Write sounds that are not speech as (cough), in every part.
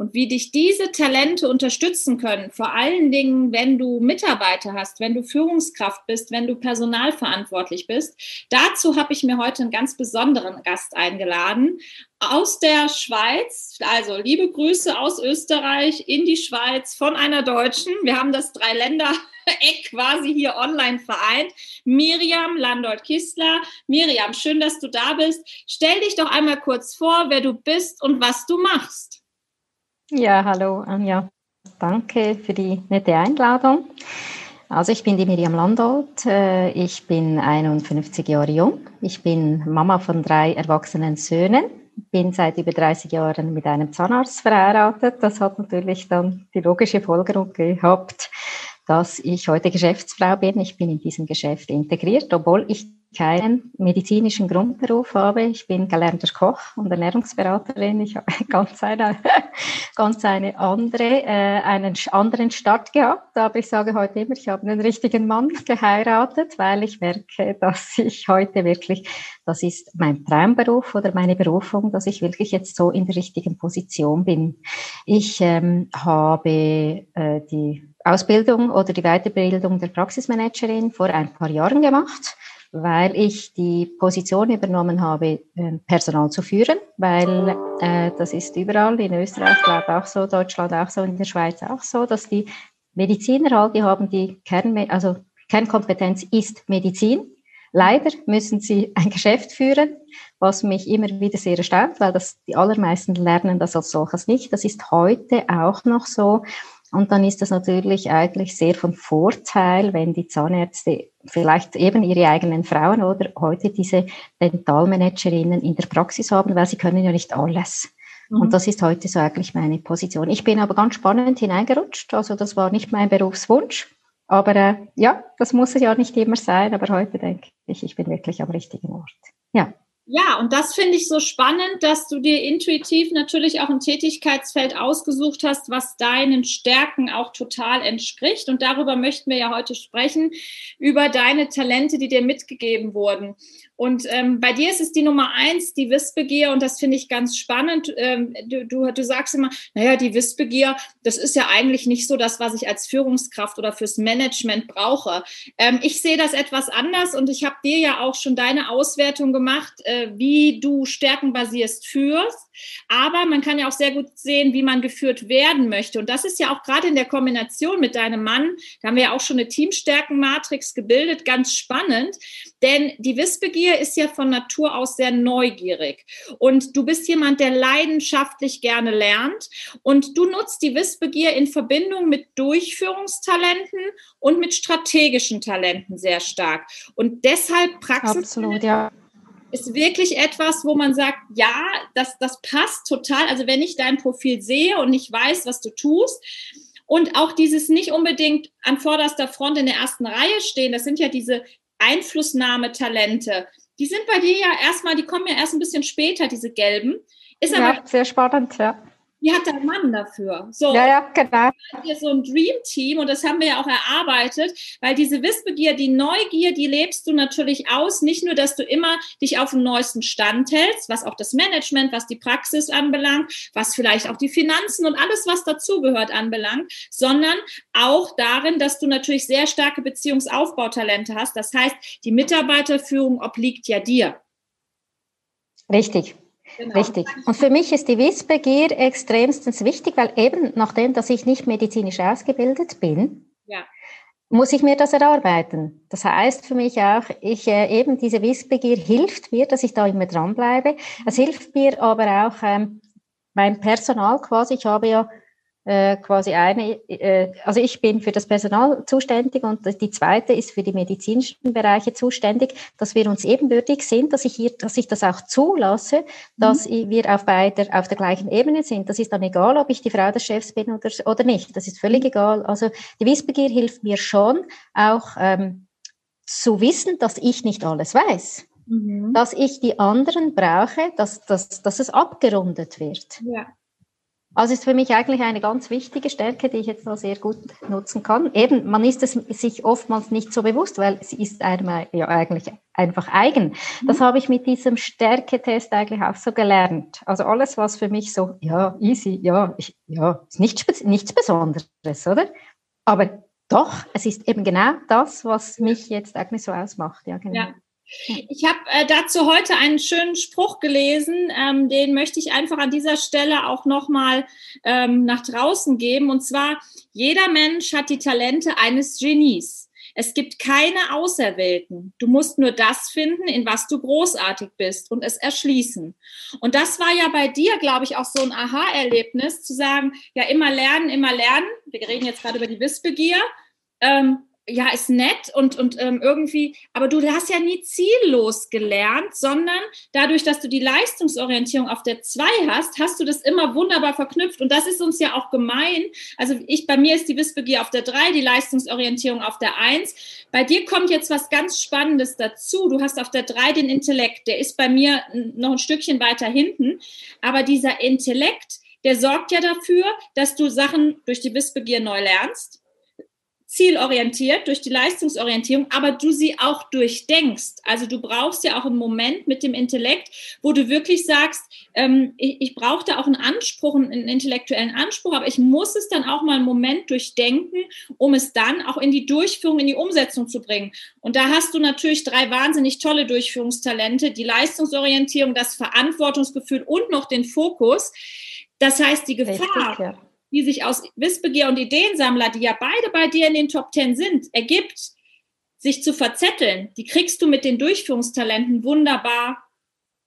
und wie dich diese Talente unterstützen können, vor allen Dingen, wenn du Mitarbeiter hast, wenn du Führungskraft bist, wenn du personalverantwortlich bist. Dazu habe ich mir heute einen ganz besonderen Gast eingeladen aus der Schweiz. Also liebe Grüße aus Österreich in die Schweiz von einer Deutschen. Wir haben das Dreiländereck quasi hier online vereint. Miriam Landolt-Kistler. Miriam, schön, dass du da bist. Stell dich doch einmal kurz vor, wer du bist und was du machst. Ja, hallo Anja. Danke für die nette Einladung. Also ich bin die Miriam Landolt. Äh, ich bin 51 Jahre jung. Ich bin Mama von drei erwachsenen Söhnen. Bin seit über 30 Jahren mit einem Zahnarzt verheiratet. Das hat natürlich dann die logische Folgerung gehabt, dass ich heute Geschäftsfrau bin. Ich bin in diesem Geschäft integriert, obwohl ich keinen medizinischen Grundberuf habe. Ich bin gelernter Koch und Ernährungsberaterin. Ich habe (laughs) ganz eine, ganz eine andere, äh, einen anderen Start gehabt. Aber ich sage heute immer, ich habe einen richtigen Mann geheiratet, weil ich merke, dass ich heute wirklich, das ist mein Traumberuf oder meine Berufung, dass ich wirklich jetzt so in der richtigen Position bin. Ich ähm, habe äh, die Ausbildung oder die Weiterbildung der Praxismanagerin vor ein paar Jahren gemacht weil ich die Position übernommen habe, ähm, Personal zu führen, weil äh, das ist überall in Österreich, glaube auch so, Deutschland auch so, in der Schweiz auch so, dass die Mediziner halt, die haben die Kern, also Kernkompetenz ist Medizin. Leider müssen sie (laughs) ein Geschäft führen, was mich immer wieder sehr erstaunt, weil das die allermeisten lernen das als solches nicht. Das ist heute auch noch so. Und dann ist das natürlich eigentlich sehr von Vorteil, wenn die Zahnärzte vielleicht eben ihre eigenen Frauen oder heute diese Dentalmanagerinnen in der Praxis haben, weil sie können ja nicht alles. Mhm. Und das ist heute so eigentlich meine Position. Ich bin aber ganz spannend hineingerutscht. Also das war nicht mein Berufswunsch. Aber äh, ja, das muss es ja nicht immer sein. Aber heute denke ich, ich bin wirklich am richtigen Ort. Ja. Ja, und das finde ich so spannend, dass du dir intuitiv natürlich auch ein Tätigkeitsfeld ausgesucht hast, was deinen Stärken auch total entspricht. Und darüber möchten wir ja heute sprechen, über deine Talente, die dir mitgegeben wurden. Und ähm, bei dir ist es die Nummer eins, die Wissbegier, und das finde ich ganz spannend. Ähm, du, du, du sagst immer, naja, die Wissbegier, das ist ja eigentlich nicht so das, was ich als Führungskraft oder fürs Management brauche. Ähm, ich sehe das etwas anders und ich habe dir ja auch schon deine Auswertung gemacht, äh, wie du stärkenbasierst führst. Aber man kann ja auch sehr gut sehen, wie man geführt werden möchte. Und das ist ja auch gerade in der Kombination mit deinem Mann, da haben wir ja auch schon eine Teamstärkenmatrix gebildet, ganz spannend. Denn die Wissbegier ist ja von Natur aus sehr neugierig. Und du bist jemand, der leidenschaftlich gerne lernt. Und du nutzt die Wissbegier in Verbindung mit Durchführungstalenten und mit strategischen Talenten sehr stark. Und deshalb Praxis. Absolut, ja ist wirklich etwas, wo man sagt, ja, das, das passt total. Also wenn ich dein Profil sehe und ich weiß, was du tust, und auch dieses nicht unbedingt an vorderster Front in der ersten Reihe stehen, das sind ja diese Einflussnahmetalente. Die sind bei dir ja erstmal, die kommen ja erst ein bisschen später, diese gelben. Ist ja, aber sehr spannend, ja. Wie hat dein Mann dafür? So, ja, ja, genau. Hier so ein Dream Team und das haben wir ja auch erarbeitet, weil diese Wissbegier, die Neugier, die lebst du natürlich aus. Nicht nur, dass du immer dich auf dem neuesten Stand hältst, was auch das Management, was die Praxis anbelangt, was vielleicht auch die Finanzen und alles, was dazugehört, anbelangt, sondern auch darin, dass du natürlich sehr starke Beziehungsaufbautalente hast. Das heißt, die Mitarbeiterführung obliegt ja dir. Richtig. Genau. Richtig. Und für mich ist die Wissbegier extremstens wichtig, weil eben nachdem, dass ich nicht medizinisch ausgebildet bin, ja. muss ich mir das erarbeiten. Das heißt für mich auch, ich äh, eben diese Wissbegier hilft mir, dass ich da immer dranbleibe. Es hilft mir aber auch ähm, beim Personal quasi. Ich habe ja äh, quasi eine, äh, also ich bin für das Personal zuständig und die zweite ist für die medizinischen Bereiche zuständig, dass wir uns ebenbürtig sind, dass ich hier, dass ich das auch zulasse, dass mhm. wir auf beider, auf der gleichen Ebene sind. Das ist dann egal, ob ich die Frau des Chefs bin oder, oder nicht. Das ist völlig egal. Also die Wissbegier hilft mir schon, auch ähm, zu wissen, dass ich nicht alles weiß. Mhm. Dass ich die anderen brauche, dass, dass, dass es abgerundet wird. Ja. Also ist für mich eigentlich eine ganz wichtige Stärke, die ich jetzt noch sehr gut nutzen kann. Eben, man ist es sich oftmals nicht so bewusst, weil sie ist einem ja eigentlich einfach eigen. Das mhm. habe ich mit diesem Stärketest eigentlich auch so gelernt. Also alles, was für mich so, ja, easy, ja, ich, ja, ist nichts, nichts Besonderes, oder? Aber doch, es ist eben genau das, was mich jetzt eigentlich so ausmacht. Ja, genau. Ja. Ich habe äh, dazu heute einen schönen Spruch gelesen, ähm, den möchte ich einfach an dieser Stelle auch nochmal ähm, nach draußen geben. Und zwar, jeder Mensch hat die Talente eines Genies. Es gibt keine Auserwählten. Du musst nur das finden, in was du großartig bist und es erschließen. Und das war ja bei dir, glaube ich, auch so ein Aha-Erlebnis, zu sagen, ja, immer lernen, immer lernen. Wir reden jetzt gerade über die Wissbegier. Ähm, ja, ist nett und, und ähm, irgendwie, aber du hast ja nie ziellos gelernt, sondern dadurch, dass du die Leistungsorientierung auf der 2 hast, hast du das immer wunderbar verknüpft. Und das ist uns ja auch gemein. Also ich, bei mir ist die Wissbegier auf der 3, die Leistungsorientierung auf der 1. Bei dir kommt jetzt was ganz Spannendes dazu. Du hast auf der 3 den Intellekt, der ist bei mir noch ein Stückchen weiter hinten. Aber dieser Intellekt, der sorgt ja dafür, dass du Sachen durch die Wissbegier neu lernst zielorientiert, durch die Leistungsorientierung, aber du sie auch durchdenkst. Also du brauchst ja auch einen Moment mit dem Intellekt, wo du wirklich sagst, ähm, ich, ich brauche da auch einen Anspruch, einen intellektuellen Anspruch, aber ich muss es dann auch mal einen Moment durchdenken, um es dann auch in die Durchführung, in die Umsetzung zu bringen. Und da hast du natürlich drei wahnsinnig tolle Durchführungstalente, die Leistungsorientierung, das Verantwortungsgefühl und noch den Fokus. Das heißt, die Gefahr, die sich aus Wissbegier und Ideensammler, die ja beide bei dir in den Top Ten sind, ergibt, sich zu verzetteln, die kriegst du mit den Durchführungstalenten wunderbar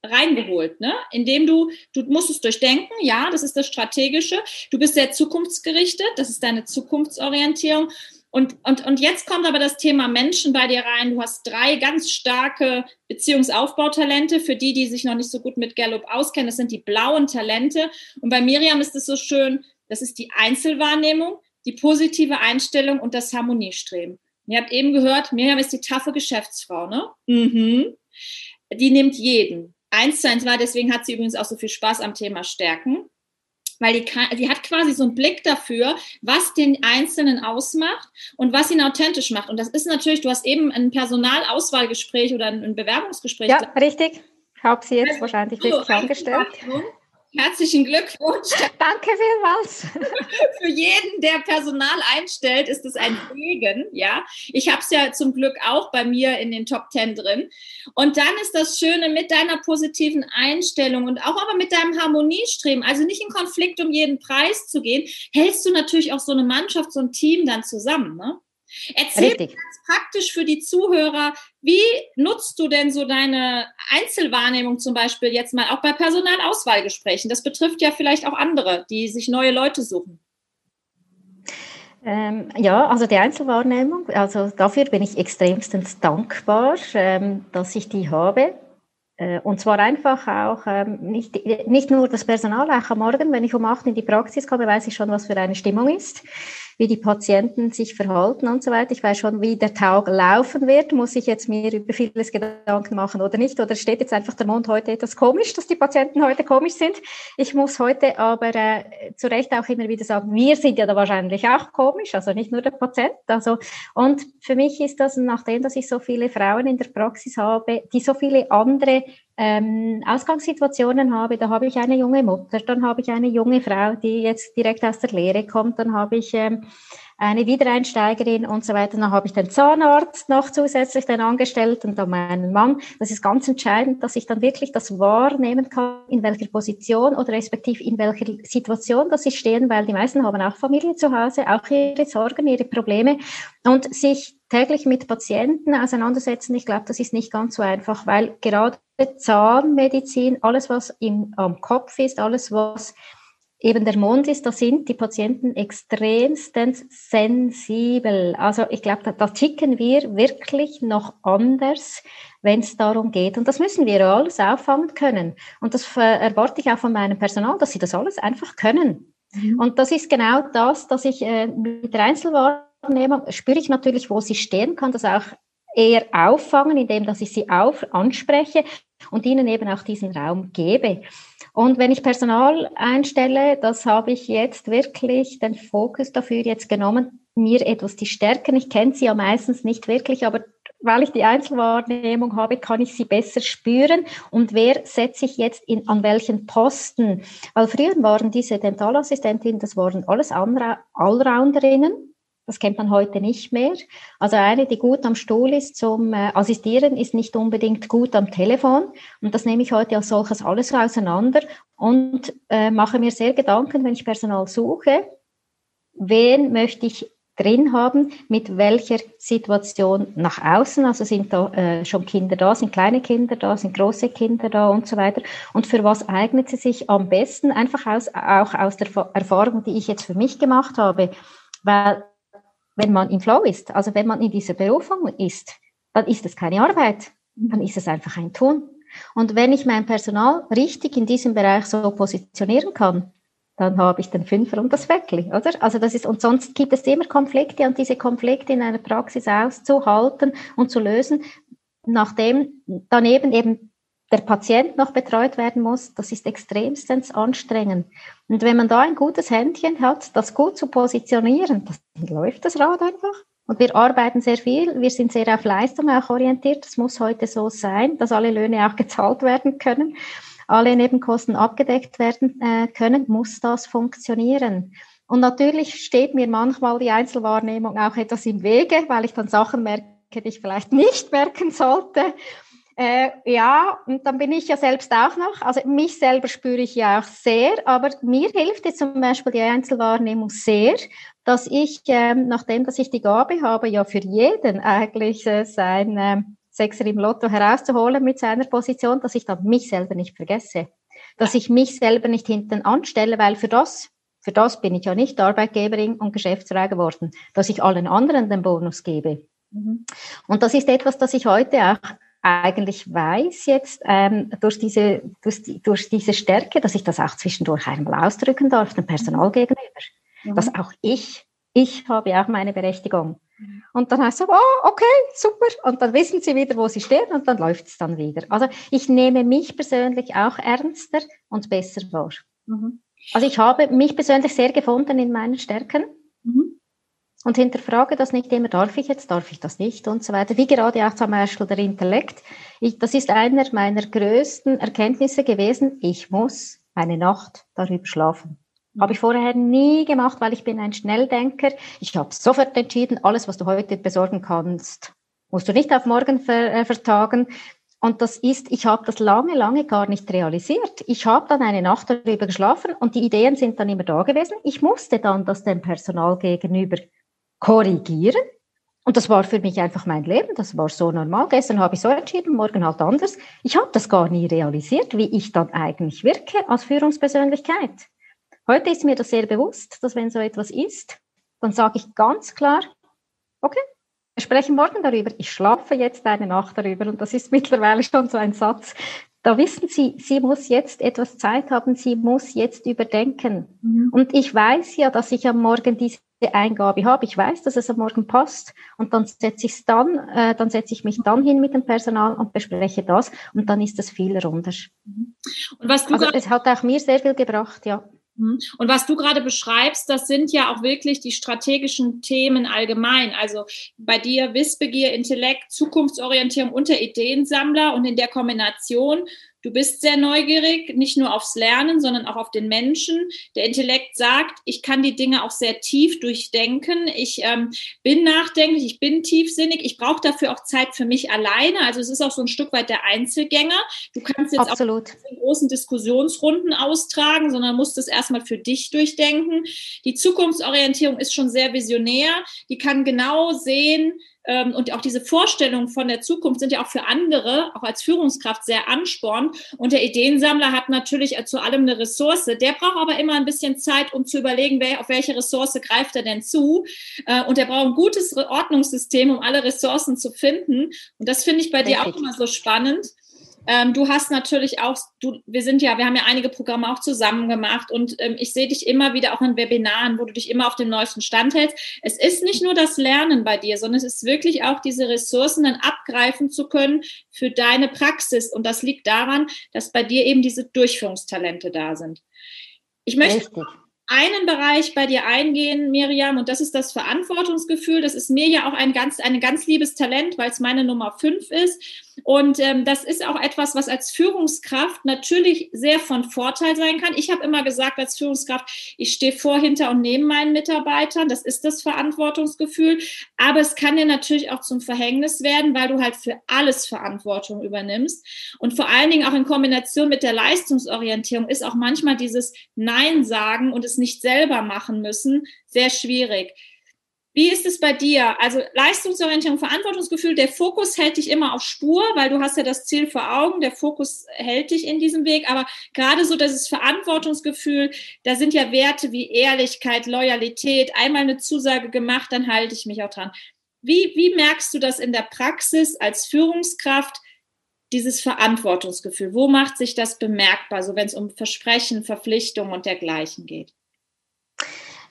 reingeholt, ne? Indem du, du musst es durchdenken, ja, das ist das Strategische. Du bist sehr zukunftsgerichtet, das ist deine Zukunftsorientierung. Und, und, und jetzt kommt aber das Thema Menschen bei dir rein. Du hast drei ganz starke Beziehungsaufbautalente. Für die, die sich noch nicht so gut mit Gallup auskennen, das sind die blauen Talente. Und bei Miriam ist es so schön, das ist die Einzelwahrnehmung, die positive Einstellung und das Harmoniestreben. Ihr habt eben gehört, Miriam ist die taffe Geschäftsfrau, ne? Mhm. Die nimmt jeden. Eins zu eins war, deswegen hat sie übrigens auch so viel Spaß am Thema Stärken, weil die, kann, die hat quasi so einen Blick dafür, was den Einzelnen ausmacht und was ihn authentisch macht. Und das ist natürlich, du hast eben ein Personalauswahlgespräch oder ein Bewerbungsgespräch. Ja, richtig. Ich habe sie jetzt wahrscheinlich wirklich angestellt. Herzlichen Glückwunsch. (laughs) Danke vielmals. Für jeden, der Personal einstellt, ist es ein Segen. Ja, ich habe es ja zum Glück auch bei mir in den Top Ten drin. Und dann ist das Schöne mit deiner positiven Einstellung und auch aber mit deinem Harmoniestreben, also nicht in Konflikt um jeden Preis zu gehen, hältst du natürlich auch so eine Mannschaft, so ein Team dann zusammen. Ne? Erzähl Richtig. ganz praktisch für die Zuhörer, wie nutzt du denn so deine Einzelwahrnehmung zum Beispiel jetzt mal auch bei Personalauswahlgesprächen? Das betrifft ja vielleicht auch andere, die sich neue Leute suchen. Ähm, ja, also die Einzelwahrnehmung, also dafür bin ich extremstens dankbar, ähm, dass ich die habe. Äh, und zwar einfach auch ähm, nicht, nicht nur das Personal, auch am Morgen, wenn ich um acht in die Praxis komme, weiß ich schon, was für eine Stimmung ist wie die Patienten sich verhalten und so weiter. Ich weiß schon, wie der Tag laufen wird. Muss ich jetzt mir über vieles Gedanken machen oder nicht? Oder steht jetzt einfach der Mond heute etwas komisch, dass die Patienten heute komisch sind? Ich muss heute aber äh, zu Recht auch immer wieder sagen, wir sind ja da wahrscheinlich auch komisch, also nicht nur der Patient. Also, und für mich ist das, nachdem, dass ich so viele Frauen in der Praxis habe, die so viele andere ähm, Ausgangssituationen habe, da habe ich eine junge Mutter, dann habe ich eine junge Frau, die jetzt direkt aus der Lehre kommt, dann habe ich ähm, eine Wiedereinsteigerin und so weiter. Dann habe ich den Zahnarzt noch zusätzlich dann angestellt und dann meinen Mann. Das ist ganz entscheidend, dass ich dann wirklich das wahrnehmen kann, in welcher Position oder respektiv in welcher Situation das ich stehen, weil die meisten haben auch Familie zu Hause, auch ihre Sorgen, ihre Probleme und sich täglich mit Patienten auseinandersetzen. Ich glaube, das ist nicht ganz so einfach, weil gerade Zahnmedizin, alles was im, am Kopf ist, alles was eben der Mond ist, da sind die Patienten extremstens sensibel. Also ich glaube, da, da ticken wir wirklich noch anders, wenn es darum geht. Und das müssen wir alles auffangen können. Und das erwarte ich auch von meinem Personal, dass sie das alles einfach können. Mhm. Und das ist genau das, dass ich äh, mit der Einzelwahrnehmung spüre ich natürlich, wo sie stehen, kann das auch eher auffangen, indem dass ich sie auf anspreche und ihnen eben auch diesen Raum gebe. Und wenn ich Personal einstelle, das habe ich jetzt wirklich den Fokus dafür jetzt genommen, mir etwas die Stärken, ich kenne sie ja meistens nicht wirklich, aber weil ich die Einzelwahrnehmung habe, kann ich sie besser spüren und wer setze ich jetzt in, an welchen Posten. Weil früher waren diese Dentalassistentinnen, das waren alles Allrounderinnen, das kennt man heute nicht mehr. Also eine, die gut am Stuhl ist zum äh, Assistieren, ist nicht unbedingt gut am Telefon. Und das nehme ich heute als solches alles auseinander und äh, mache mir sehr Gedanken, wenn ich Personal suche, wen möchte ich drin haben, mit welcher Situation nach außen. Also sind da äh, schon Kinder da, sind kleine Kinder da, sind große Kinder da und so weiter. Und für was eignet sie sich am besten? Einfach aus, auch aus der Erfahrung, die ich jetzt für mich gemacht habe. Weil wenn man im Flow ist, also wenn man in dieser Berufung ist, dann ist es keine Arbeit, dann ist es einfach ein Tun. Und wenn ich mein Personal richtig in diesem Bereich so positionieren kann, dann habe ich den Fünfer und das Weckli, oder? Also das ist, und sonst gibt es immer Konflikte und diese Konflikte in einer Praxis auszuhalten und zu lösen, nachdem daneben eben der Patient noch betreut werden muss, das ist extremstens anstrengend. Und wenn man da ein gutes Händchen hat, das gut zu positionieren, dann läuft das Rad einfach. Und wir arbeiten sehr viel, wir sind sehr auf Leistung auch orientiert. Das muss heute so sein, dass alle Löhne auch gezahlt werden können, alle Nebenkosten abgedeckt werden äh, können, muss das funktionieren. Und natürlich steht mir manchmal die Einzelwahrnehmung auch etwas im Wege, weil ich dann Sachen merke, die ich vielleicht nicht merken sollte. Äh, ja, und dann bin ich ja selbst auch noch, also mich selber spüre ich ja auch sehr, aber mir hilft jetzt zum Beispiel die Einzelwahrnehmung sehr, dass ich, ähm, nachdem dass ich die Gabe habe, ja für jeden eigentlich äh, sein äh, Sechser im Lotto herauszuholen mit seiner Position, dass ich dann mich selber nicht vergesse, dass ich mich selber nicht hinten anstelle, weil für das für das bin ich ja nicht Arbeitgeberin und Geschäftsführer geworden, dass ich allen anderen den Bonus gebe. Mhm. Und das ist etwas, das ich heute auch eigentlich weiß jetzt ähm, durch, diese, durch, die, durch diese Stärke, dass ich das auch zwischendurch einmal ausdrücken darf, dem Personal gegenüber. Mhm. Dass auch ich, ich habe auch meine Berechtigung. Mhm. Und dann heißt es, oh, okay, super. Und dann wissen sie wieder, wo sie stehen und dann läuft es dann wieder. Also ich nehme mich persönlich auch ernster und besser wahr. Mhm. Also ich habe mich persönlich sehr gefunden in meinen Stärken. Mhm und hinterfrage das nicht immer, darf ich jetzt, darf ich das nicht und so weiter. Wie gerade auch zum Beispiel der Intellekt. Ich, das ist einer meiner größten Erkenntnisse gewesen. Ich muss eine Nacht darüber schlafen. Habe ich vorher nie gemacht, weil ich bin ein Schnelldenker. Ich habe sofort entschieden, alles, was du heute besorgen kannst, musst du nicht auf morgen ver, äh, vertagen. Und das ist, ich habe das lange, lange gar nicht realisiert. Ich habe dann eine Nacht darüber geschlafen und die Ideen sind dann immer da gewesen. Ich musste dann das dem Personal gegenüber korrigieren. Und das war für mich einfach mein Leben, das war so normal. Gestern habe ich so entschieden, morgen halt anders. Ich habe das gar nie realisiert, wie ich dann eigentlich wirke als Führungspersönlichkeit. Heute ist mir das sehr bewusst, dass wenn so etwas ist, dann sage ich ganz klar, okay, wir sprechen morgen darüber. Ich schlafe jetzt eine Nacht darüber. Und das ist mittlerweile schon so ein Satz. Da wissen Sie, sie muss jetzt etwas Zeit haben, sie muss jetzt überdenken. Mhm. Und ich weiß ja, dass ich am Morgen diese Eingabe habe. Ich weiß, dass es am Morgen passt und dann setze ich es dann, äh, dann setze ich mich dann hin mit dem Personal und bespreche das und dann ist das viel runder. Mhm. Und was du also es hat auch mir sehr viel gebracht, ja. Mhm. Und was du gerade beschreibst, das sind ja auch wirklich die strategischen Themen allgemein. Also bei dir Wissbegier, Intellekt, Zukunftsorientierung unter Ideensammler und in der Kombination Du bist sehr neugierig, nicht nur aufs Lernen, sondern auch auf den Menschen. Der Intellekt sagt, ich kann die Dinge auch sehr tief durchdenken. Ich ähm, bin nachdenklich, ich bin tiefsinnig. Ich brauche dafür auch Zeit für mich alleine. Also es ist auch so ein Stück weit der Einzelgänger. Du kannst jetzt Absolut. auch in großen Diskussionsrunden austragen, sondern musst es erstmal für dich durchdenken. Die Zukunftsorientierung ist schon sehr visionär. Die kann genau sehen, ähm, und auch diese Vorstellungen von der Zukunft sind ja auch für andere, auch als Führungskraft, sehr ansporn. Und der Ideensammler hat natürlich zu allem eine Ressource. Der braucht aber immer ein bisschen Zeit, um zu überlegen, wer, auf welche Ressource greift er denn zu. Äh, und er braucht ein gutes Ordnungssystem, um alle Ressourcen zu finden. Und das finde ich bei Richtig. dir auch immer so spannend. Ähm, du hast natürlich auch, du, wir sind ja, wir haben ja einige Programme auch zusammen gemacht und ähm, ich sehe dich immer wieder auch in Webinaren, wo du dich immer auf dem neuesten Stand hältst. Es ist nicht nur das Lernen bei dir, sondern es ist wirklich auch diese Ressourcen dann abgreifen zu können für deine Praxis. Und das liegt daran, dass bei dir eben diese Durchführungstalente da sind. Ich möchte Richtig einen Bereich bei dir eingehen, Miriam, und das ist das Verantwortungsgefühl. Das ist mir ja auch ein ganz, ein ganz liebes Talent, weil es meine Nummer fünf ist. Und ähm, das ist auch etwas, was als Führungskraft natürlich sehr von Vorteil sein kann. Ich habe immer gesagt, als Führungskraft, ich stehe vor, hinter und neben meinen Mitarbeitern. Das ist das Verantwortungsgefühl. Aber es kann dir natürlich auch zum Verhängnis werden, weil du halt für alles Verantwortung übernimmst. Und vor allen Dingen auch in Kombination mit der Leistungsorientierung ist auch manchmal dieses Nein sagen und es nicht selber machen müssen sehr schwierig. Wie ist es bei dir? Also Leistungsorientierung, Verantwortungsgefühl, der Fokus hält dich immer auf Spur, weil du hast ja das Ziel vor Augen, der Fokus hält dich in diesem Weg, aber gerade so das Verantwortungsgefühl, da sind ja Werte wie Ehrlichkeit, Loyalität, einmal eine Zusage gemacht, dann halte ich mich auch dran. Wie, wie merkst du das in der Praxis als Führungskraft, dieses Verantwortungsgefühl? Wo macht sich das bemerkbar, so wenn es um Versprechen, Verpflichtungen und dergleichen geht?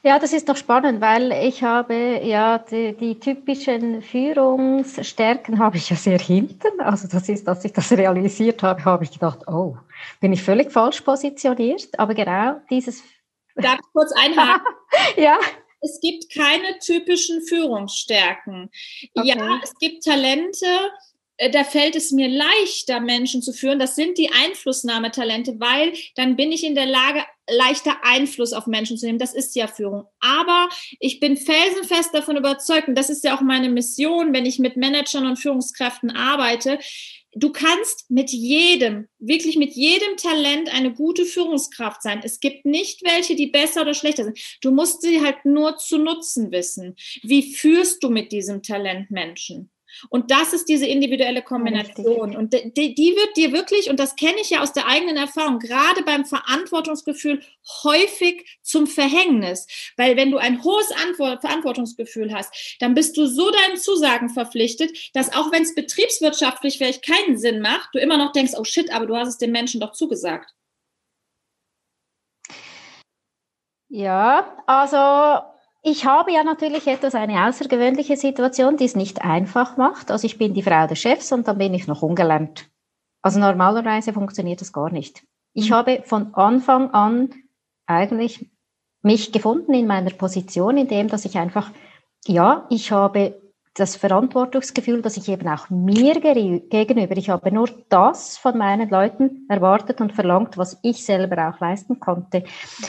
Ja, das ist doch spannend, weil ich habe ja die, die, typischen Führungsstärken habe ich ja sehr hinten. Also das ist, als ich das realisiert habe, habe ich gedacht, oh, bin ich völlig falsch positioniert. Aber genau dieses. Darf ich kurz einhaken? (laughs) ja. Es gibt keine typischen Führungsstärken. Okay. Ja, es gibt Talente, da fällt es mir leichter, Menschen zu führen. Das sind die Einflussnahmetalente, weil dann bin ich in der Lage, leichter Einfluss auf Menschen zu nehmen. Das ist ja Führung. Aber ich bin felsenfest davon überzeugt, und das ist ja auch meine Mission, wenn ich mit Managern und Führungskräften arbeite, du kannst mit jedem, wirklich mit jedem Talent eine gute Führungskraft sein. Es gibt nicht welche, die besser oder schlechter sind. Du musst sie halt nur zu nutzen wissen. Wie führst du mit diesem Talent Menschen? Und das ist diese individuelle Kombination. Und die, die, wird dir wirklich, und das kenne ich ja aus der eigenen Erfahrung, gerade beim Verantwortungsgefühl häufig zum Verhängnis. Weil wenn du ein hohes Antwort, Verantwortungsgefühl hast, dann bist du so deinen Zusagen verpflichtet, dass auch wenn es betriebswirtschaftlich vielleicht keinen Sinn macht, du immer noch denkst, oh shit, aber du hast es den Menschen doch zugesagt. Ja, also ich habe ja natürlich etwas eine außergewöhnliche Situation, die es nicht einfach macht. Also ich bin die Frau des Chefs und dann bin ich noch ungelernt. Also normalerweise funktioniert das gar nicht. Ich mhm. habe von Anfang an eigentlich mich gefunden in meiner Position, in dem, dass ich einfach, ja, ich habe das Verantwortungsgefühl, dass ich eben auch mir gegenüber, ich habe nur das von meinen Leuten erwartet und verlangt, was ich selber auch leisten konnte.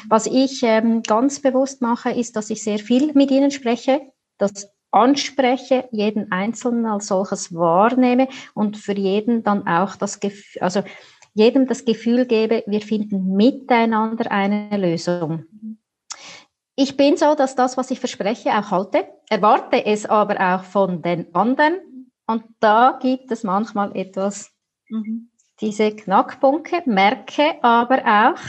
Was ich ähm, ganz bewusst mache, ist, dass ich sehr viel mit ihnen spreche, das anspreche, jeden Einzelnen als solches wahrnehme und für jeden dann auch das Gefühl, also jedem das Gefühl gebe, wir finden miteinander eine Lösung ich bin so, dass das, was ich verspreche, auch halte, erwarte es aber auch von den anderen. Und da gibt es manchmal etwas, mhm. diese Knackpunkte, merke aber auch,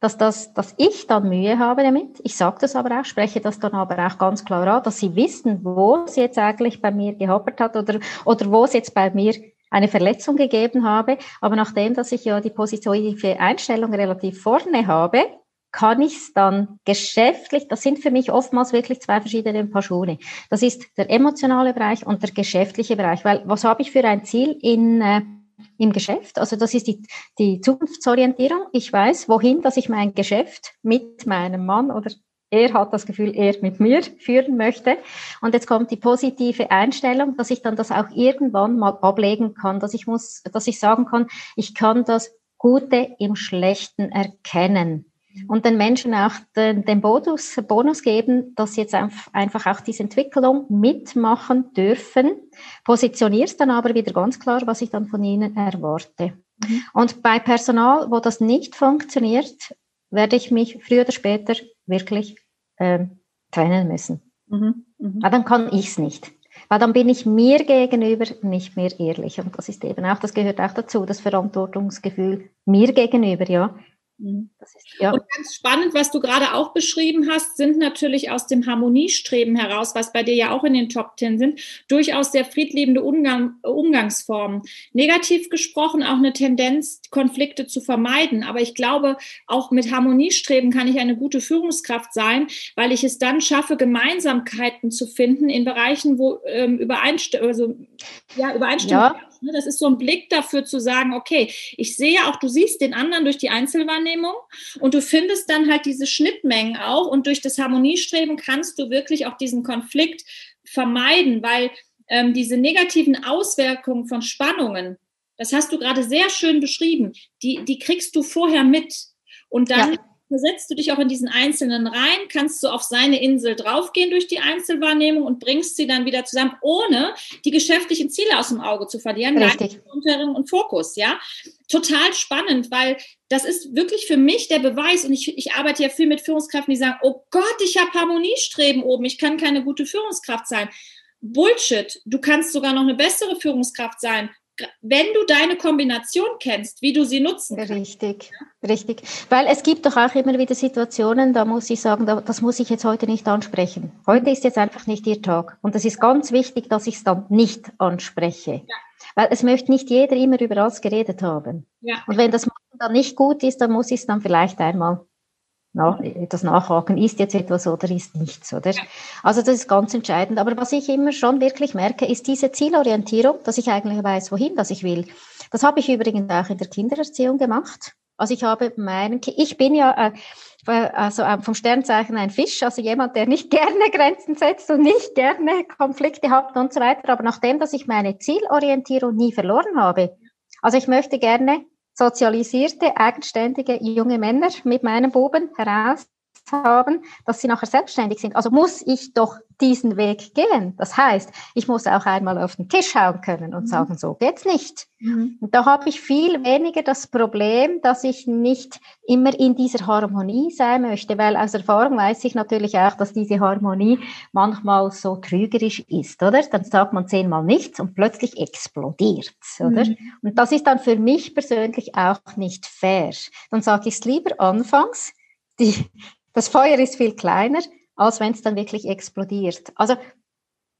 dass, das, dass ich dann Mühe habe damit. Ich sage das aber auch, spreche das dann aber auch ganz klar an, dass sie wissen, wo es jetzt eigentlich bei mir gehapert hat oder, oder wo es jetzt bei mir eine Verletzung gegeben habe. Aber nachdem, dass ich ja die positive Einstellung relativ vorne habe, kann ich es dann geschäftlich, das sind für mich oftmals wirklich zwei verschiedene Paar Schuhe. Das ist der emotionale Bereich und der geschäftliche Bereich, weil was habe ich für ein Ziel in, äh, im Geschäft. Also das ist die, die Zukunftsorientierung. Ich weiß, wohin, dass ich mein Geschäft mit meinem Mann oder er hat das Gefühl, er mit mir führen möchte. Und jetzt kommt die positive Einstellung, dass ich dann das auch irgendwann mal ablegen kann, dass ich muss, dass ich sagen kann, ich kann das Gute im Schlechten erkennen und den Menschen auch den, den Bonus, Bonus geben, dass sie jetzt einfach auch diese Entwicklung mitmachen dürfen, positionierst dann aber wieder ganz klar, was ich dann von ihnen erwarte. Mhm. Und bei Personal, wo das nicht funktioniert, werde ich mich früher oder später wirklich äh, trennen müssen. Mhm. Mhm. Aber dann kann ich es nicht. Weil dann bin ich mir gegenüber nicht mehr ehrlich. Und das ist eben auch, das gehört auch dazu, das Verantwortungsgefühl mir gegenüber, ja. Mhm. Ist, ja. Und ganz spannend, was du gerade auch beschrieben hast, sind natürlich aus dem Harmoniestreben heraus, was bei dir ja auch in den Top Ten sind, durchaus sehr friedliebende Umgang, Umgangsformen. Negativ gesprochen auch eine Tendenz, Konflikte zu vermeiden. Aber ich glaube, auch mit Harmoniestreben kann ich eine gute Führungskraft sein, weil ich es dann schaffe, Gemeinsamkeiten zu finden in Bereichen, wo ähm, Übereinstimmung, also, ja, Übereinstimmung ja. Ne, das ist so ein Blick dafür zu sagen, okay, ich sehe auch, du siehst den anderen durch die Einzelwahrnehmung und du findest dann halt diese Schnittmengen auch und durch das Harmoniestreben kannst du wirklich auch diesen Konflikt vermeiden, weil ähm, diese negativen Auswirkungen von Spannungen, das hast du gerade sehr schön beschrieben, die, die kriegst du vorher mit. Und dann ja versetzt du dich auch in diesen Einzelnen rein, kannst du auf seine Insel draufgehen durch die Einzelwahrnehmung und bringst sie dann wieder zusammen, ohne die geschäftlichen Ziele aus dem Auge zu verlieren. Richtig. Und Fokus, ja. Total spannend, weil das ist wirklich für mich der Beweis und ich, ich arbeite ja viel mit Führungskräften, die sagen, oh Gott, ich habe Harmoniestreben oben, ich kann keine gute Führungskraft sein. Bullshit. Du kannst sogar noch eine bessere Führungskraft sein, wenn du deine Kombination kennst, wie du sie nutzen kannst. Richtig, richtig. Weil es gibt doch auch immer wieder Situationen, da muss ich sagen, das muss ich jetzt heute nicht ansprechen. Heute ist jetzt einfach nicht ihr Tag. Und es ist ganz wichtig, dass ich es dann nicht anspreche. Ja. Weil es möchte nicht jeder immer über alles geredet haben. Ja. Und wenn das dann nicht gut ist, dann muss ich es dann vielleicht einmal nach, das Nachhaken, ist jetzt etwas oder ist nichts, oder? Also das ist ganz entscheidend. Aber was ich immer schon wirklich merke, ist diese Zielorientierung, dass ich eigentlich weiß, wohin das ich will. Das habe ich übrigens auch in der Kindererziehung gemacht. Also ich habe meinen, ich bin ja äh, also vom Sternzeichen ein Fisch, also jemand, der nicht (laughs) gerne Grenzen setzt und nicht gerne Konflikte hat und so weiter. Aber nachdem, dass ich meine Zielorientierung nie verloren habe, also ich möchte gerne sozialisierte, eigenständige junge Männer mit meinen Buben heraus haben, dass sie nachher selbstständig sind. Also muss ich doch diesen Weg gehen. Das heißt, ich muss auch einmal auf den Tisch schauen können und mhm. sagen, so geht's nicht. Mhm. Und da habe ich viel weniger das Problem, dass ich nicht immer in dieser Harmonie sein möchte, weil aus Erfahrung weiß ich natürlich auch, dass diese Harmonie manchmal so trügerisch ist, oder? Dann sagt man zehnmal nichts und plötzlich explodiert's, oder? Mhm. Und das ist dann für mich persönlich auch nicht fair. Dann sage ich es lieber anfangs, die, das Feuer ist viel kleiner, als wenn es dann wirklich explodiert. Also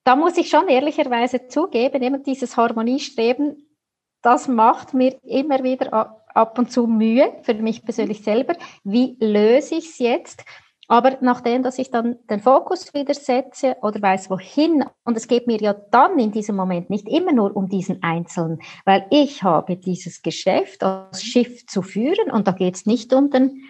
da muss ich schon ehrlicherweise zugeben, immer dieses Harmoniestreben, das macht mir immer wieder ab und zu Mühe, für mich persönlich selber. Wie löse ich es jetzt? Aber nachdem, dass ich dann den Fokus wieder setze oder weiß, wohin, und es geht mir ja dann in diesem Moment nicht immer nur um diesen Einzelnen, weil ich habe dieses Geschäft als Schiff zu führen und da geht es nicht um den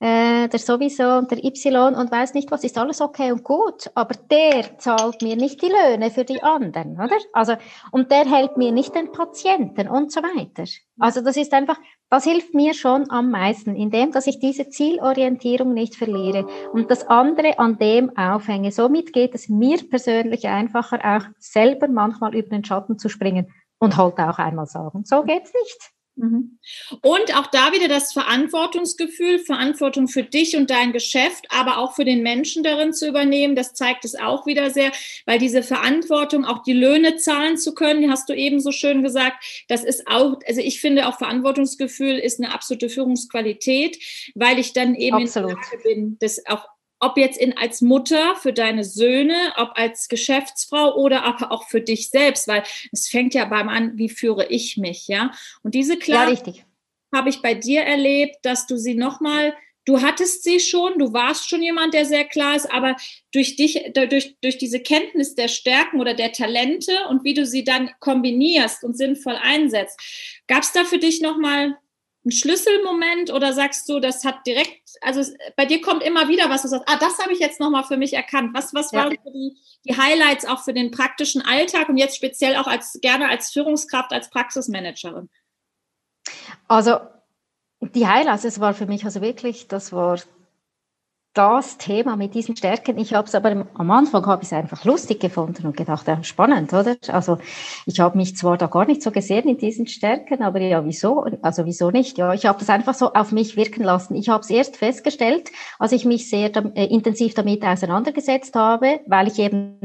äh, der sowieso und der Y und weiß nicht was, ist alles okay und gut, aber der zahlt mir nicht die Löhne für die anderen, oder? Also, und der hält mir nicht den Patienten und so weiter. Also das ist einfach, das hilft mir schon am meisten, indem, dass ich diese Zielorientierung nicht verliere und das andere an dem aufhänge. Somit geht es mir persönlich einfacher, auch selber manchmal über den Schatten zu springen und halt auch einmal sagen, so geht's nicht. Mhm. Und auch da wieder das Verantwortungsgefühl, Verantwortung für dich und dein Geschäft, aber auch für den Menschen darin zu übernehmen. Das zeigt es auch wieder sehr, weil diese Verantwortung, auch die Löhne zahlen zu können, hast du eben so schön gesagt, das ist auch, also ich finde auch Verantwortungsgefühl ist eine absolute Führungsqualität, weil ich dann eben Absolut. in der Lage bin, das auch ob jetzt in als Mutter für deine Söhne, ob als Geschäftsfrau oder aber auch für dich selbst, weil es fängt ja beim an, wie führe ich mich, ja? Und diese Klarheit ja, habe ich bei dir erlebt, dass du sie nochmal du hattest sie schon, du warst schon jemand, der sehr klar ist, aber durch dich, durch, durch diese Kenntnis der Stärken oder der Talente und wie du sie dann kombinierst und sinnvoll einsetzt, gab es da für dich nochmal einen Schlüsselmoment oder sagst du, das hat direkt, also bei dir kommt immer wieder was, du sagst, ah, das habe ich jetzt nochmal für mich erkannt. Was, was ja. waren die, die Highlights auch für den praktischen Alltag und jetzt speziell auch als gerne als Führungskraft, als Praxismanagerin? Also die Highlights, es war für mich also wirklich, das war das Thema mit diesen Stärken. Ich habe es aber am Anfang habe ich es einfach lustig gefunden und gedacht, ja, spannend, oder? Also ich habe mich zwar da gar nicht so gesehen in diesen Stärken, aber ja, wieso? Also wieso nicht? Ja, ich habe das einfach so auf mich wirken lassen. Ich habe es erst festgestellt, als ich mich sehr äh, intensiv damit auseinandergesetzt habe, weil ich eben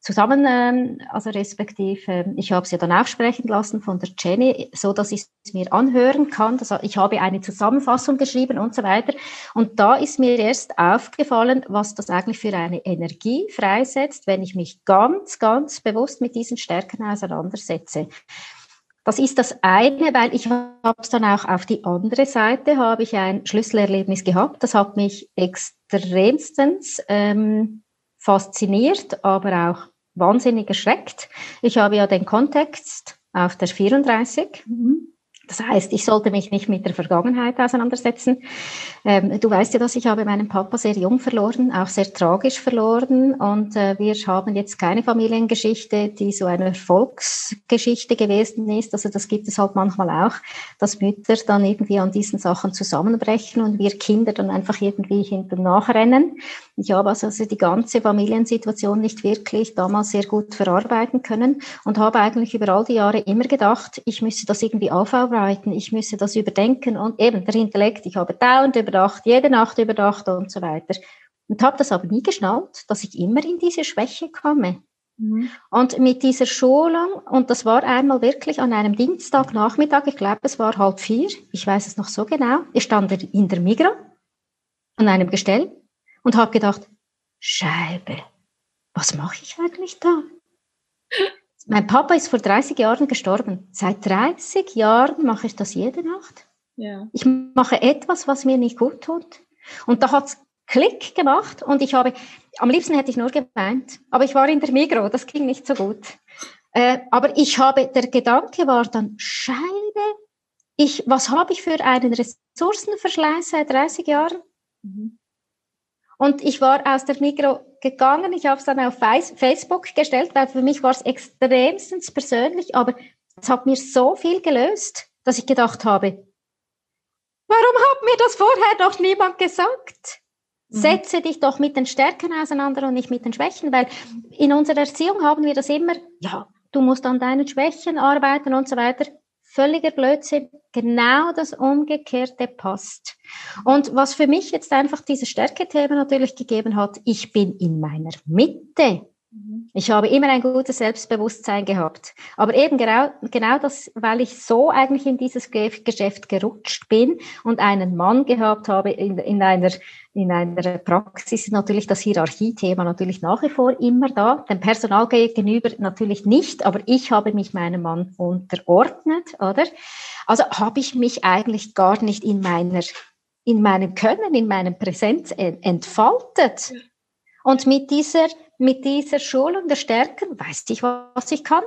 zusammen, ähm, also respektive, ähm, ich habe es ja dann aufsprechen lassen von der Jenny, so dass ich es mir anhören kann. Also ich habe eine Zusammenfassung geschrieben und so weiter. Und da ist mir erst aufgefallen, was das eigentlich für eine Energie freisetzt, wenn ich mich ganz, ganz bewusst mit diesen Stärken auseinandersetze. Das ist das eine, weil ich habe es dann auch auf die andere Seite, habe ich ein Schlüsselerlebnis gehabt. Das hat mich extremstens ähm, fasziniert, aber auch wahnsinnig erschreckt. Ich habe ja den Kontext auf der 34. Mhm. Das heißt, ich sollte mich nicht mit der Vergangenheit auseinandersetzen. Ähm, du weißt ja, dass ich habe meinen Papa sehr jung verloren, auch sehr tragisch verloren. Und äh, wir haben jetzt keine Familiengeschichte, die so eine Erfolgsgeschichte gewesen ist. Also das gibt es halt manchmal auch, dass Mütter dann irgendwie an diesen Sachen zusammenbrechen und wir Kinder dann einfach irgendwie hinten nachrennen. Ich habe also die ganze Familiensituation nicht wirklich damals sehr gut verarbeiten können und habe eigentlich über all die Jahre immer gedacht, ich müsse das irgendwie aufarbeiten, ich müsse das überdenken und eben der Intellekt, ich habe dauernd überdacht, jede Nacht überdacht und so weiter. Und habe das aber nie geschnallt, dass ich immer in diese Schwäche komme. Mhm. Und mit dieser Schulung, und das war einmal wirklich an einem Dienstagnachmittag, ich glaube, es war halb vier, ich weiß es noch so genau, ich stand in der Migra an einem Gestell und habe gedacht, Scheibe, was mache ich eigentlich da? Mein Papa ist vor 30 Jahren gestorben. Seit 30 Jahren mache ich das jede Nacht. Ja. Ich mache etwas, was mir nicht gut tut. Und da hat es Klick gemacht und ich habe, am liebsten hätte ich nur geweint, aber ich war in der Migro, das ging nicht so gut. Äh, aber ich habe, der Gedanke war dann, Scheibe, ich, was habe ich für einen Ressourcenverschleiß seit 30 Jahren? Mhm. Und ich war aus der Mikro gegangen, ich habe es dann auf Facebook gestellt, weil für mich war es extremstens persönlich, aber es hat mir so viel gelöst, dass ich gedacht habe, warum hat mir das vorher noch niemand gesagt? Mhm. Setze dich doch mit den Stärken auseinander und nicht mit den Schwächen, weil in unserer Erziehung haben wir das immer, ja, du musst an deinen Schwächen arbeiten und so weiter völliger Blödsinn. Genau das Umgekehrte passt. Und was für mich jetzt einfach dieses Stärke-Thema natürlich gegeben hat, ich bin in meiner Mitte. Mhm. Ich habe immer ein gutes Selbstbewusstsein gehabt. Aber eben genau, genau das, weil ich so eigentlich in dieses Geschäft gerutscht bin und einen Mann gehabt habe in, in einer in einer Praxis ist natürlich das Hierarchiethema natürlich nach wie vor immer da, dem Personal gegenüber natürlich nicht, aber ich habe mich meinem Mann unterordnet, oder? Also habe ich mich eigentlich gar nicht in meiner, in meinem Können, in meinem Präsenz entfaltet. Und mit dieser, mit dieser Schulung der Stärken weiß ich, was ich kann.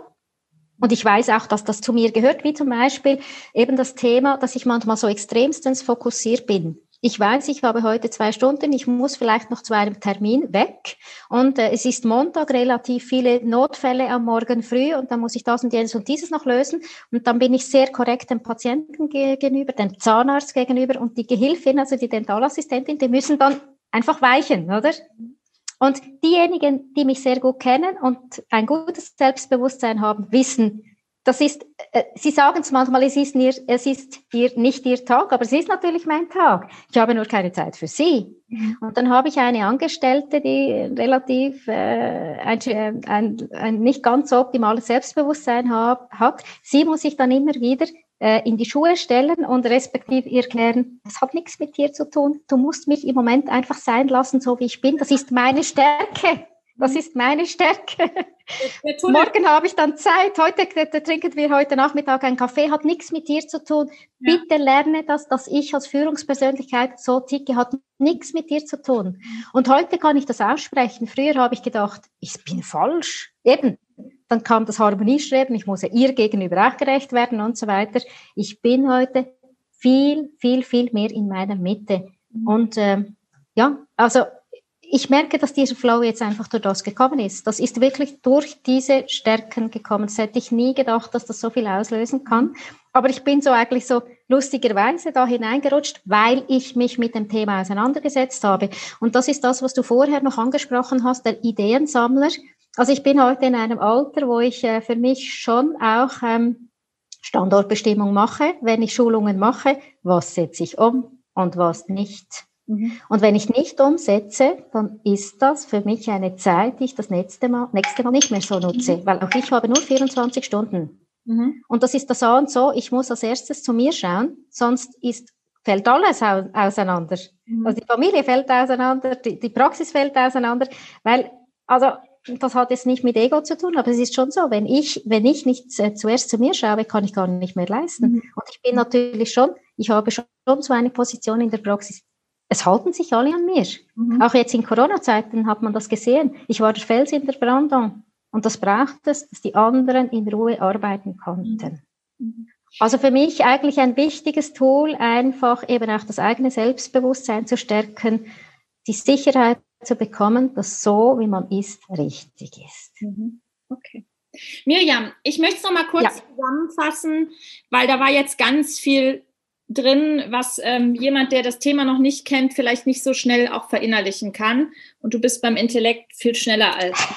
Und ich weiß auch, dass das zu mir gehört, wie zum Beispiel eben das Thema, dass ich manchmal so extremstens fokussiert bin ich weiß, ich habe heute zwei Stunden, ich muss vielleicht noch zu einem Termin weg und äh, es ist Montag, relativ viele Notfälle am Morgen früh und dann muss ich das und jenes und dieses noch lösen und dann bin ich sehr korrekt dem Patienten gegenüber, dem Zahnarzt gegenüber und die Gehilfin, also die Dentalassistentin, die müssen dann einfach weichen, oder? Und diejenigen, die mich sehr gut kennen und ein gutes Selbstbewusstsein haben, wissen, das ist, äh, Sie sagen es manchmal, es ist, ihr, es ist ihr, nicht Ihr Tag, aber es ist natürlich mein Tag. Ich habe nur keine Zeit für Sie. Mhm. Und dann habe ich eine Angestellte, die relativ äh, ein, ein, ein nicht ganz optimales Selbstbewusstsein hab, hat. Sie muss sich dann immer wieder in die Schuhe stellen und respektive erklären, das hat nichts mit dir zu tun. Du musst mich im Moment einfach sein lassen, so wie ich bin. Das ist meine Stärke. Das ist meine Stärke. Morgen habe ich dann Zeit. Heute trinken wir heute Nachmittag einen Kaffee. Hat nichts mit dir zu tun. Ja. Bitte lerne das, dass ich als Führungspersönlichkeit so ticke. Hat nichts mit dir zu tun. Und heute kann ich das aussprechen. Früher habe ich gedacht, ich bin falsch. Eben. Dann kam das Harmoniestreben. Ich muss ja ihr gegenüber auch gerecht werden und so weiter. Ich bin heute viel, viel, viel mehr in meiner Mitte. Mhm. Und äh, ja, also ich merke, dass dieser Flow jetzt einfach durch das gekommen ist. Das ist wirklich durch diese Stärken gekommen. Das hätte ich nie gedacht, dass das so viel auslösen kann. Aber ich bin so eigentlich so lustigerweise da hineingerutscht, weil ich mich mit dem Thema auseinandergesetzt habe. Und das ist das, was du vorher noch angesprochen hast, der Ideensammler. Also ich bin heute in einem Alter, wo ich äh, für mich schon auch ähm, Standortbestimmung mache, wenn ich Schulungen mache, was setze ich um und was nicht. Mhm. Und wenn ich nicht umsetze, dann ist das für mich eine Zeit, die ich das nächste Mal, nächste Mal nicht mehr so nutze, mhm. weil auch ich habe nur 24 Stunden. Mhm. Und das ist das so und so, ich muss als erstes zu mir schauen, sonst ist, fällt alles auseinander. Mhm. Also die Familie fällt auseinander, die, die Praxis fällt auseinander, weil, also das hat jetzt nicht mit Ego zu tun, aber es ist schon so, wenn ich, wenn ich nicht äh, zuerst zu mir schaue, kann ich gar nicht mehr leisten. Mhm. Und ich bin natürlich schon, ich habe schon so eine Position in der Praxis, es halten sich alle an mir. Mhm. Auch jetzt in Corona-Zeiten hat man das gesehen. Ich war der Fels in der Brandung. Und das braucht es, dass die anderen in Ruhe arbeiten konnten. Mhm. Also für mich eigentlich ein wichtiges Tool, einfach eben auch das eigene Selbstbewusstsein zu stärken, die Sicherheit zu bekommen, dass so, wie man ist, richtig ist. Mhm. Okay. Mirjam, ich möchte es noch mal kurz ja. zusammenfassen, weil da war jetzt ganz viel drin, was ähm, jemand, der das Thema noch nicht kennt, vielleicht nicht so schnell auch verinnerlichen kann. Und du bist beim Intellekt viel schneller als ich.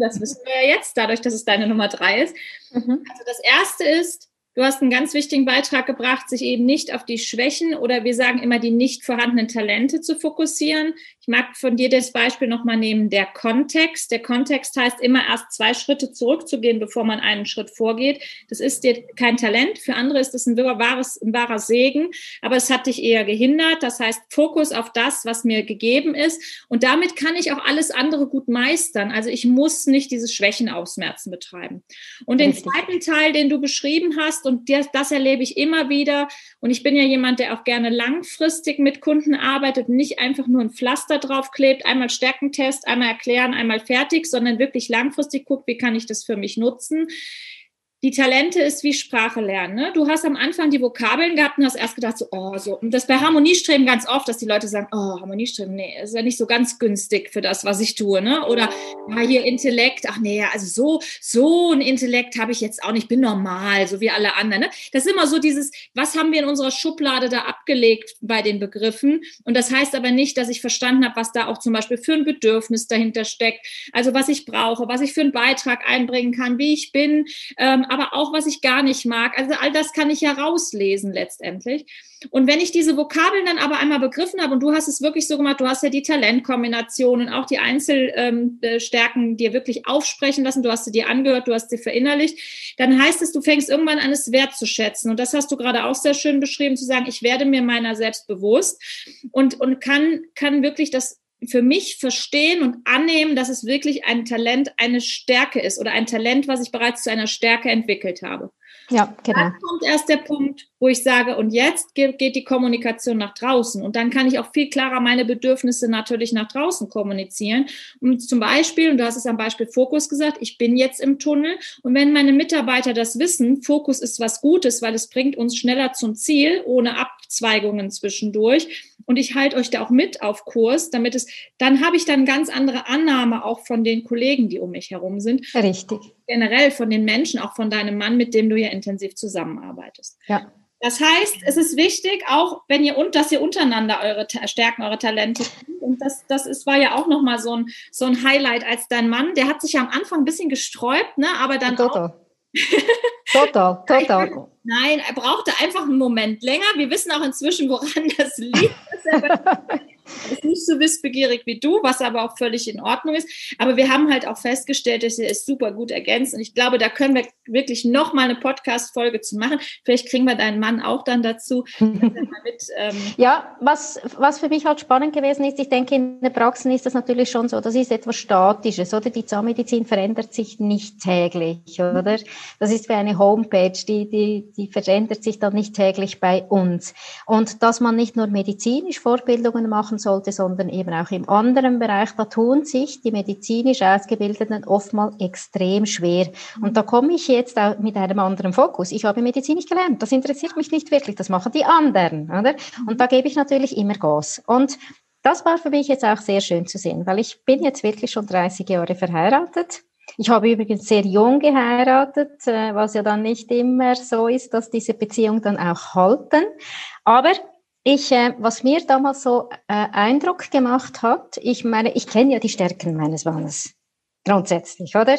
Das wissen wir ja jetzt, dadurch, dass es deine Nummer drei ist. Mhm. Also das erste ist, Du hast einen ganz wichtigen Beitrag gebracht, sich eben nicht auf die Schwächen oder wir sagen immer die nicht vorhandenen Talente zu fokussieren. Ich mag von dir das Beispiel nochmal nehmen, der Kontext. Der Kontext heißt immer erst zwei Schritte zurückzugehen, bevor man einen Schritt vorgeht. Das ist dir kein Talent. Für andere ist es ein, wahres, ein wahrer Segen, aber es hat dich eher gehindert. Das heißt, Fokus auf das, was mir gegeben ist. Und damit kann ich auch alles andere gut meistern. Also ich muss nicht dieses Schwächen ausmerzen betreiben. Und den zweiten Teil, den du beschrieben hast. Und das, das erlebe ich immer wieder. Und ich bin ja jemand, der auch gerne langfristig mit Kunden arbeitet nicht einfach nur ein Pflaster draufklebt, einmal Stärkentest, einmal erklären, einmal fertig, sondern wirklich langfristig guckt, wie kann ich das für mich nutzen die Talente ist wie Sprache lernen. Ne? Du hast am Anfang die Vokabeln gehabt und hast erst gedacht, so, oh, so. Und das bei Harmoniestreben ganz oft, dass die Leute sagen, oh, Harmoniestreben, nee, ist ja nicht so ganz günstig für das, was ich tue. Ne? Oder ja, hier Intellekt, ach nee, also so, so ein Intellekt habe ich jetzt auch nicht, bin normal, so wie alle anderen. Ne? Das ist immer so dieses, was haben wir in unserer Schublade da abgelegt bei den Begriffen? Und das heißt aber nicht, dass ich verstanden habe, was da auch zum Beispiel für ein Bedürfnis dahinter steckt. Also was ich brauche, was ich für einen Beitrag einbringen kann, wie ich bin. Ähm, aber auch was ich gar nicht mag. Also all das kann ich ja rauslesen letztendlich. Und wenn ich diese Vokabeln dann aber einmal begriffen habe, und du hast es wirklich so gemacht, du hast ja die Talentkombinationen, auch die Einzelstärken ähm, dir wirklich aufsprechen lassen, du hast sie dir angehört, du hast sie verinnerlicht, dann heißt es, du fängst irgendwann an, es wertzuschätzen. Und das hast du gerade auch sehr schön beschrieben, zu sagen, ich werde mir meiner selbst bewusst und, und kann, kann wirklich das für mich verstehen und annehmen, dass es wirklich ein Talent, eine Stärke ist oder ein Talent, was ich bereits zu einer Stärke entwickelt habe. Ja, genau. Dann kommt erst der Punkt, wo ich sage, und jetzt geht, die Kommunikation nach draußen. Und dann kann ich auch viel klarer meine Bedürfnisse natürlich nach draußen kommunizieren. Und zum Beispiel, und du hast es am Beispiel Fokus gesagt, ich bin jetzt im Tunnel. Und wenn meine Mitarbeiter das wissen, Fokus ist was Gutes, weil es bringt uns schneller zum Ziel, ohne Abzweigungen zwischendurch. Und ich halte euch da auch mit auf Kurs, damit es, dann habe ich dann ganz andere Annahme auch von den Kollegen, die um mich herum sind. Richtig. Generell von den Menschen, auch von deinem Mann, mit dem du ja intensiv zusammenarbeitest. Ja. Das heißt, es ist wichtig, auch wenn ihr und dass ihr untereinander eure Stärken, eure Talente und das, das ist, war ja auch nochmal so ein, so ein Highlight als dein Mann. Der hat sich ja am Anfang ein bisschen gesträubt, ne? aber dann. Total. (laughs) total, total. (laughs) Nein, er brauchte einfach einen Moment länger. Wir wissen auch inzwischen, woran das liegt. (laughs) Ist nicht so wissbegierig wie du, was aber auch völlig in Ordnung ist. Aber wir haben halt auch festgestellt, dass er es super gut ergänzt. Und ich glaube, da können wir wirklich nochmal eine Podcast-Folge zu machen. Vielleicht kriegen wir deinen Mann auch dann dazu. (laughs) Mit, ähm ja, was, was für mich halt spannend gewesen ist, ich denke, in der Praxis ist das natürlich schon so, das ist etwas Statisches, oder? Die Zahnmedizin verändert sich nicht täglich, oder? Das ist wie eine Homepage, die, die, die verändert sich dann nicht täglich bei uns. Und dass man nicht nur medizinisch Fortbildungen machen sollte, sondern eben auch im anderen Bereich, da tun sich die medizinisch Ausgebildeten oftmals extrem schwer. Und da komme ich jetzt auch mit einem anderen Fokus. Ich habe Medizin nicht gelernt. Das interessiert mich nicht wirklich. Das machen die anderen, oder? Und da gebe ich natürlich immer Gas. Und das war für mich jetzt auch sehr schön zu sehen, weil ich bin jetzt wirklich schon 30 Jahre verheiratet. Ich habe übrigens sehr jung geheiratet, äh, was ja dann nicht immer so ist, dass diese Beziehungen dann auch halten. Aber ich, äh, was mir damals so äh, Eindruck gemacht hat, ich meine, ich kenne ja die Stärken meines Mannes grundsätzlich, oder?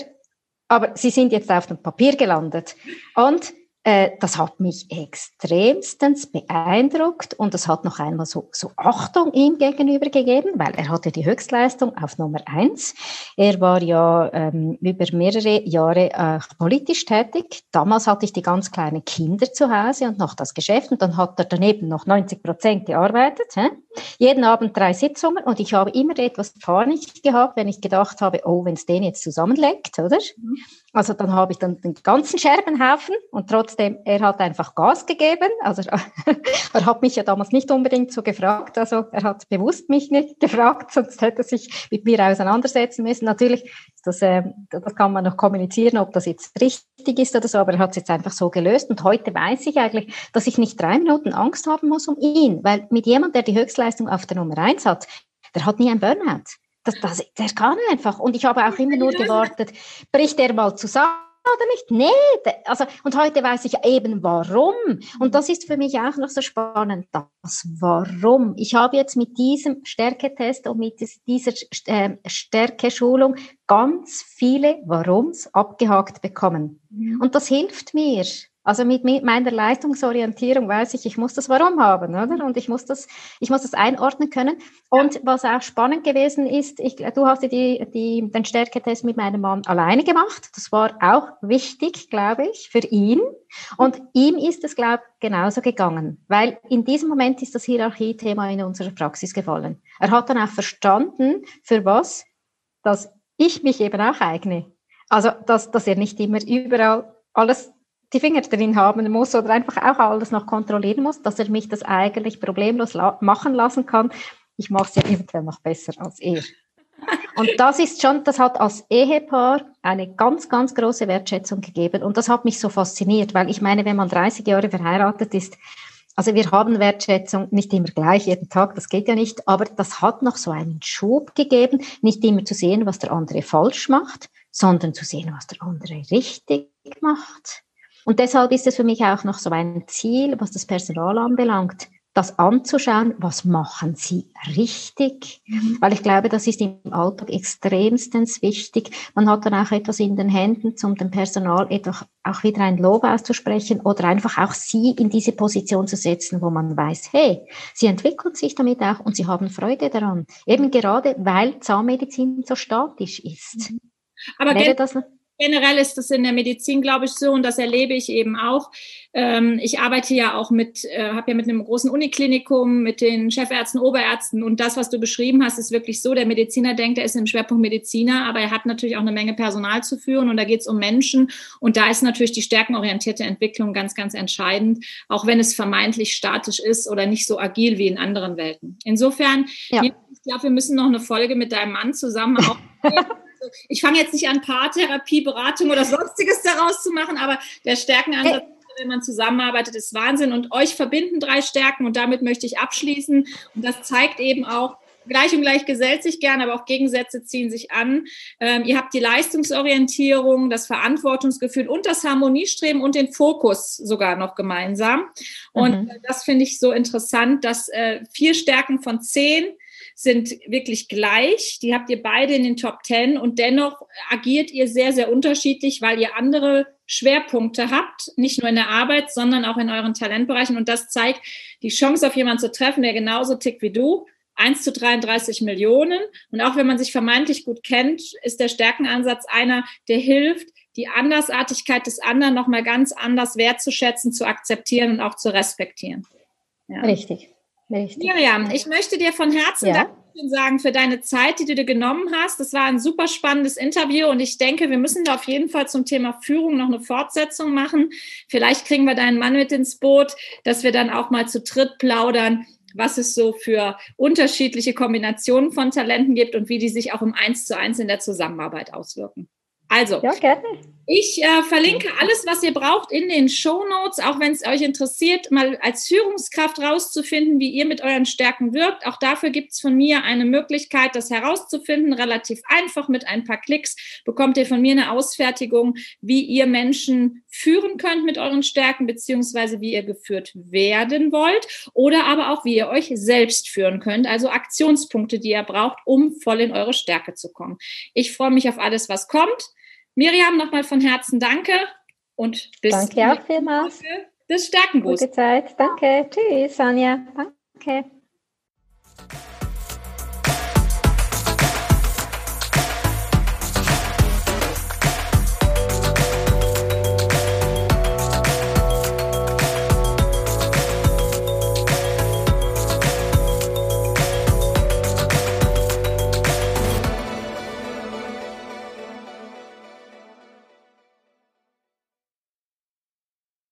Aber sie sind jetzt auf dem Papier gelandet. Und das hat mich extremstens beeindruckt und es hat noch einmal so, so Achtung ihm gegenüber gegeben, weil er hatte die Höchstleistung auf Nummer eins. Er war ja ähm, über mehrere Jahre äh, politisch tätig. Damals hatte ich die ganz kleinen Kinder zu Hause und noch das Geschäft und dann hat er daneben noch 90 Prozent gearbeitet. Hä? Jeden Abend drei Sitzungen und ich habe immer etwas Panik gehabt, wenn ich gedacht habe, oh, wenn es den jetzt zusammenlegt, oder? Mhm. Also dann habe ich dann den ganzen Scherbenhaufen und trotzdem, er hat einfach Gas gegeben. Also er (laughs) hat mich ja damals nicht unbedingt so gefragt. Also er hat bewusst mich nicht (laughs) gefragt, sonst hätte er sich mit mir auseinandersetzen müssen. Natürlich, das, äh, das kann man noch kommunizieren, ob das jetzt richtig ist oder so, aber er hat es jetzt einfach so gelöst. Und heute weiß ich eigentlich, dass ich nicht drei Minuten Angst haben muss um ihn, weil mit jemand, der die Höchstleistung auf der Nummer eins hat, der hat nie ein Burnout. Das, das, der kann einfach. Und ich habe auch immer nur gewartet, bricht er mal zusammen oder nicht? Nee, also, und heute weiß ich eben warum. Und das ist für mich auch noch so spannend. Das Warum. Ich habe jetzt mit diesem Stärketest und mit dieser äh, Stärkeschulung ganz viele Warums abgehakt bekommen. Mhm. Und das hilft mir. Also mit, meiner Leistungsorientierung weiß ich, ich muss das Warum haben, oder? Und ich muss das, ich muss das einordnen können. Und was auch spannend gewesen ist, ich, du hast die, die, den Stärketest mit meinem Mann alleine gemacht. Das war auch wichtig, glaube ich, für ihn. Und ihm ist es, glaube ich, genauso gegangen, weil in diesem Moment ist das Hierarchiethema in unserer Praxis gefallen. Er hat dann auch verstanden, für was, dass ich mich eben auch eigne. Also, dass, dass er nicht immer überall alles die Finger drin haben muss oder einfach auch alles noch kontrollieren muss, dass er mich das eigentlich problemlos la machen lassen kann. Ich mache es ja eventuell noch besser als er. (laughs) Und das ist schon, das hat als Ehepaar eine ganz, ganz große Wertschätzung gegeben. Und das hat mich so fasziniert, weil ich meine, wenn man 30 Jahre verheiratet ist, also wir haben Wertschätzung nicht immer gleich jeden Tag, das geht ja nicht, aber das hat noch so einen Schub gegeben, nicht immer zu sehen, was der andere falsch macht, sondern zu sehen, was der andere richtig macht. Und deshalb ist es für mich auch noch so ein Ziel, was das Personal anbelangt, das anzuschauen, was machen sie richtig, mhm. weil ich glaube, das ist im Alltag extremstens wichtig. Man hat dann auch etwas in den Händen, um dem Personal etwas, auch wieder ein Lob auszusprechen oder einfach auch sie in diese Position zu setzen, wo man weiß, hey, sie entwickeln sich damit auch und sie haben Freude daran. Eben gerade, weil Zahnmedizin so statisch ist. Aber Wäre das generell ist das in der Medizin, glaube ich, so und das erlebe ich eben auch. Ähm, ich arbeite ja auch mit, äh, habe ja mit einem großen Uniklinikum, mit den Chefärzten, Oberärzten und das, was du beschrieben hast, ist wirklich so. Der Mediziner denkt, er ist im Schwerpunkt Mediziner, aber er hat natürlich auch eine Menge Personal zu führen und da geht es um Menschen und da ist natürlich die stärkenorientierte Entwicklung ganz, ganz entscheidend, auch wenn es vermeintlich statisch ist oder nicht so agil wie in anderen Welten. Insofern, ja. ich glaube, wir müssen noch eine Folge mit deinem Mann zusammen (laughs) aufnehmen. Ich fange jetzt nicht an, Paartherapie, Beratung oder sonstiges daraus zu machen, aber der Stärkenansatz, wenn man zusammenarbeitet, ist Wahnsinn. Und euch verbinden drei Stärken und damit möchte ich abschließen. Und das zeigt eben auch, Gleich und gleich gesellt sich gern, aber auch Gegensätze ziehen sich an. Ähm, ihr habt die Leistungsorientierung, das Verantwortungsgefühl und das Harmoniestreben und den Fokus sogar noch gemeinsam. Und mhm. das finde ich so interessant, dass äh, vier Stärken von zehn sind wirklich gleich. Die habt ihr beide in den Top Ten und dennoch agiert ihr sehr, sehr unterschiedlich, weil ihr andere Schwerpunkte habt, nicht nur in der Arbeit, sondern auch in euren Talentbereichen. Und das zeigt die Chance auf jemanden zu treffen, der genauso tickt wie du. 1 zu 33 Millionen. Und auch wenn man sich vermeintlich gut kennt, ist der Stärkenansatz einer, der hilft, die Andersartigkeit des anderen nochmal ganz anders wertzuschätzen, zu akzeptieren und auch zu respektieren. Ja. Richtig. Richtig. Miriam, ich möchte dir von Herzen ja. Dankeschön sagen für deine Zeit, die du dir genommen hast. Das war ein super spannendes Interview und ich denke, wir müssen da auf jeden Fall zum Thema Führung noch eine Fortsetzung machen. Vielleicht kriegen wir deinen Mann mit ins Boot, dass wir dann auch mal zu dritt plaudern, was es so für unterschiedliche Kombinationen von Talenten gibt und wie die sich auch im Eins zu eins in der Zusammenarbeit auswirken. Also, ja, gerne. ich äh, verlinke alles, was ihr braucht, in den Show Notes, auch wenn es euch interessiert, mal als Führungskraft rauszufinden, wie ihr mit euren Stärken wirkt. Auch dafür gibt es von mir eine Möglichkeit, das herauszufinden. Relativ einfach mit ein paar Klicks bekommt ihr von mir eine Ausfertigung, wie ihr Menschen führen könnt mit euren Stärken, beziehungsweise wie ihr geführt werden wollt oder aber auch, wie ihr euch selbst führen könnt. Also Aktionspunkte, die ihr braucht, um voll in eure Stärke zu kommen. Ich freue mich auf alles, was kommt. Miriam, nochmal von Herzen danke und bis Danke auch vielmals. Stärkenboost. Gute Zeit. Danke. Tschüss, Anja. Danke.